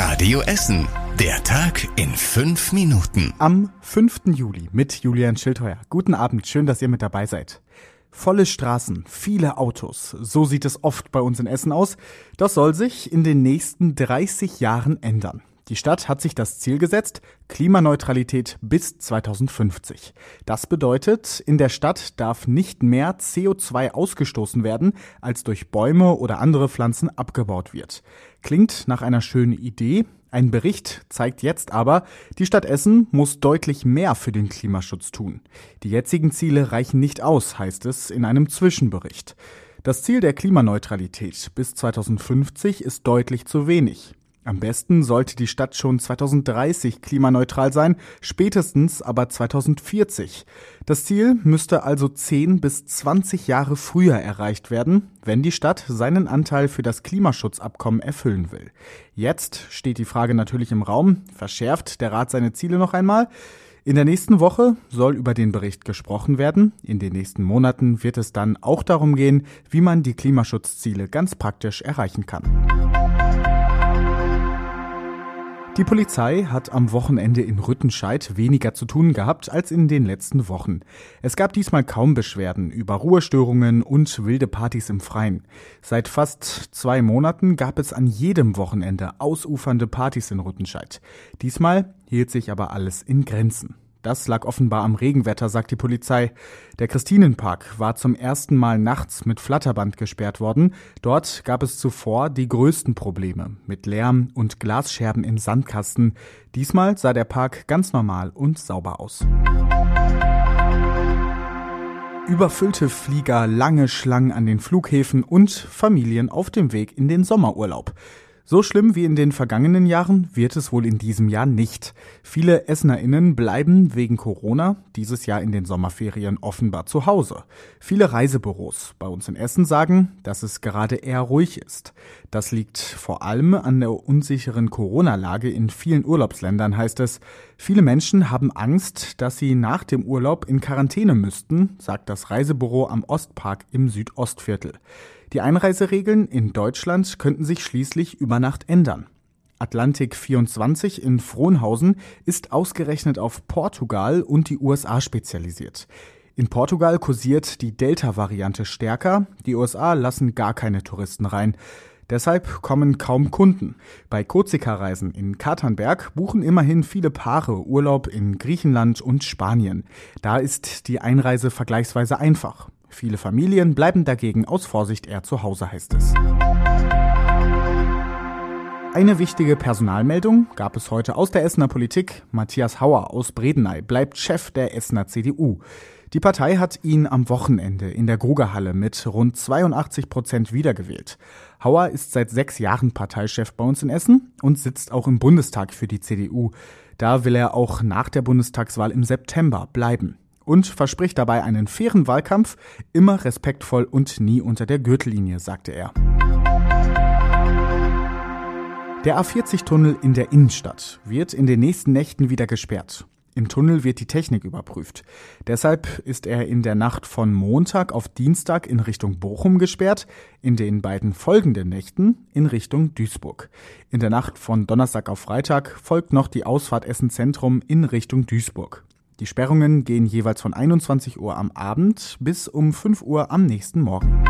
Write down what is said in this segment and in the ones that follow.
Radio Essen. Der Tag in fünf Minuten. Am 5. Juli mit Julian Schildheuer. Guten Abend, schön, dass ihr mit dabei seid. Volle Straßen, viele Autos. So sieht es oft bei uns in Essen aus. Das soll sich in den nächsten 30 Jahren ändern. Die Stadt hat sich das Ziel gesetzt, Klimaneutralität bis 2050. Das bedeutet, in der Stadt darf nicht mehr CO2 ausgestoßen werden, als durch Bäume oder andere Pflanzen abgebaut wird. Klingt nach einer schönen Idee. Ein Bericht zeigt jetzt aber, die Stadt Essen muss deutlich mehr für den Klimaschutz tun. Die jetzigen Ziele reichen nicht aus, heißt es in einem Zwischenbericht. Das Ziel der Klimaneutralität bis 2050 ist deutlich zu wenig. Am besten sollte die Stadt schon 2030 klimaneutral sein, spätestens aber 2040. Das Ziel müsste also 10 bis 20 Jahre früher erreicht werden, wenn die Stadt seinen Anteil für das Klimaschutzabkommen erfüllen will. Jetzt steht die Frage natürlich im Raum, verschärft der Rat seine Ziele noch einmal? In der nächsten Woche soll über den Bericht gesprochen werden. In den nächsten Monaten wird es dann auch darum gehen, wie man die Klimaschutzziele ganz praktisch erreichen kann. Die Polizei hat am Wochenende in Rüttenscheid weniger zu tun gehabt als in den letzten Wochen. Es gab diesmal kaum Beschwerden über Ruhestörungen und wilde Partys im Freien. Seit fast zwei Monaten gab es an jedem Wochenende ausufernde Partys in Rüttenscheid. Diesmal hielt sich aber alles in Grenzen. Das lag offenbar am Regenwetter, sagt die Polizei. Der Christinenpark war zum ersten Mal nachts mit Flatterband gesperrt worden. Dort gab es zuvor die größten Probleme mit Lärm und Glasscherben im Sandkasten. Diesmal sah der Park ganz normal und sauber aus. Überfüllte Flieger, lange Schlangen an den Flughäfen und Familien auf dem Weg in den Sommerurlaub. So schlimm wie in den vergangenen Jahren wird es wohl in diesem Jahr nicht. Viele EssnerInnen bleiben wegen Corona dieses Jahr in den Sommerferien offenbar zu Hause. Viele Reisebüros bei uns in Essen sagen, dass es gerade eher ruhig ist. Das liegt vor allem an der unsicheren Corona-Lage in vielen Urlaubsländern, heißt es. Viele Menschen haben Angst, dass sie nach dem Urlaub in Quarantäne müssten, sagt das Reisebüro am Ostpark im Südostviertel. Die Einreiseregeln in Deutschland könnten sich schließlich über Nacht ändern. Atlantik 24 in Frohnhausen ist ausgerechnet auf Portugal und die USA spezialisiert. In Portugal kursiert die Delta-Variante stärker, die USA lassen gar keine Touristen rein. Deshalb kommen kaum Kunden. Bei Korsika-Reisen in Katernberg buchen immerhin viele Paare Urlaub in Griechenland und Spanien. Da ist die Einreise vergleichsweise einfach. Viele Familien bleiben dagegen aus Vorsicht eher zu Hause, heißt es. Eine wichtige Personalmeldung gab es heute aus der Essener Politik. Matthias Hauer aus Bredeney bleibt Chef der Essener CDU. Die Partei hat ihn am Wochenende in der Grugerhalle mit rund 82 Prozent wiedergewählt. Hauer ist seit sechs Jahren Parteichef bei uns in Essen und sitzt auch im Bundestag für die CDU. Da will er auch nach der Bundestagswahl im September bleiben und verspricht dabei einen fairen Wahlkampf, immer respektvoll und nie unter der Gürtellinie, sagte er. Der A40-Tunnel in der Innenstadt wird in den nächsten Nächten wieder gesperrt. Im Tunnel wird die Technik überprüft. Deshalb ist er in der Nacht von Montag auf Dienstag in Richtung Bochum gesperrt, in den beiden folgenden Nächten in Richtung Duisburg. In der Nacht von Donnerstag auf Freitag folgt noch die Ausfahrt Essen Zentrum in Richtung Duisburg. Die Sperrungen gehen jeweils von 21 Uhr am Abend bis um 5 Uhr am nächsten Morgen.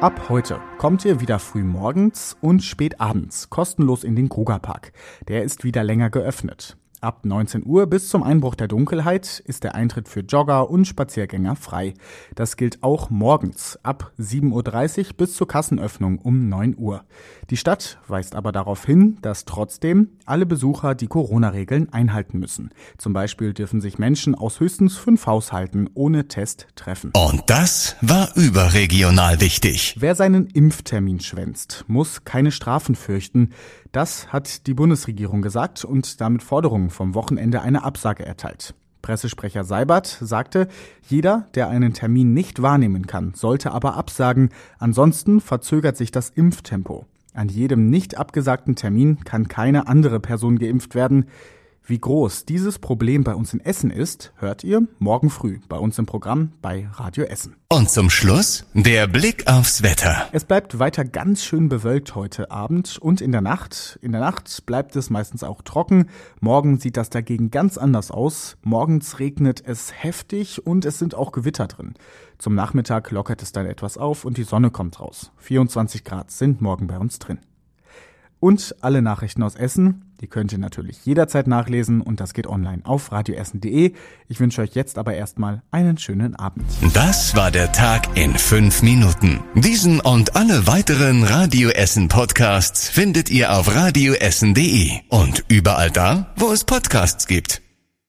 Ab heute kommt ihr wieder früh morgens und spät abends kostenlos in den Krugerpark. Der ist wieder länger geöffnet. Ab 19 Uhr bis zum Einbruch der Dunkelheit ist der Eintritt für Jogger und Spaziergänger frei. Das gilt auch morgens ab 7.30 Uhr bis zur Kassenöffnung um 9 Uhr. Die Stadt weist aber darauf hin, dass trotzdem alle Besucher die Corona-Regeln einhalten müssen. Zum Beispiel dürfen sich Menschen aus höchstens fünf Haushalten ohne Test treffen. Und das war überregional wichtig. Wer seinen Impftermin schwänzt, muss keine Strafen fürchten. Das hat die Bundesregierung gesagt und damit Forderungen vom Wochenende eine Absage erteilt. Pressesprecher Seibert sagte, jeder, der einen Termin nicht wahrnehmen kann, sollte aber absagen, ansonsten verzögert sich das Impftempo. An jedem nicht abgesagten Termin kann keine andere Person geimpft werden. Wie groß dieses Problem bei uns in Essen ist, hört ihr morgen früh bei uns im Programm bei Radio Essen. Und zum Schluss der Blick aufs Wetter. Es bleibt weiter ganz schön bewölkt heute Abend und in der Nacht. In der Nacht bleibt es meistens auch trocken. Morgen sieht das dagegen ganz anders aus. Morgens regnet es heftig und es sind auch Gewitter drin. Zum Nachmittag lockert es dann etwas auf und die Sonne kommt raus. 24 Grad sind morgen bei uns drin. Und alle Nachrichten aus Essen, die könnt ihr natürlich jederzeit nachlesen und das geht online auf radioessen.de. Ich wünsche euch jetzt aber erstmal einen schönen Abend. Das war der Tag in fünf Minuten. Diesen und alle weiteren Radio Essen Podcasts findet ihr auf radioessen.de und überall da, wo es Podcasts gibt.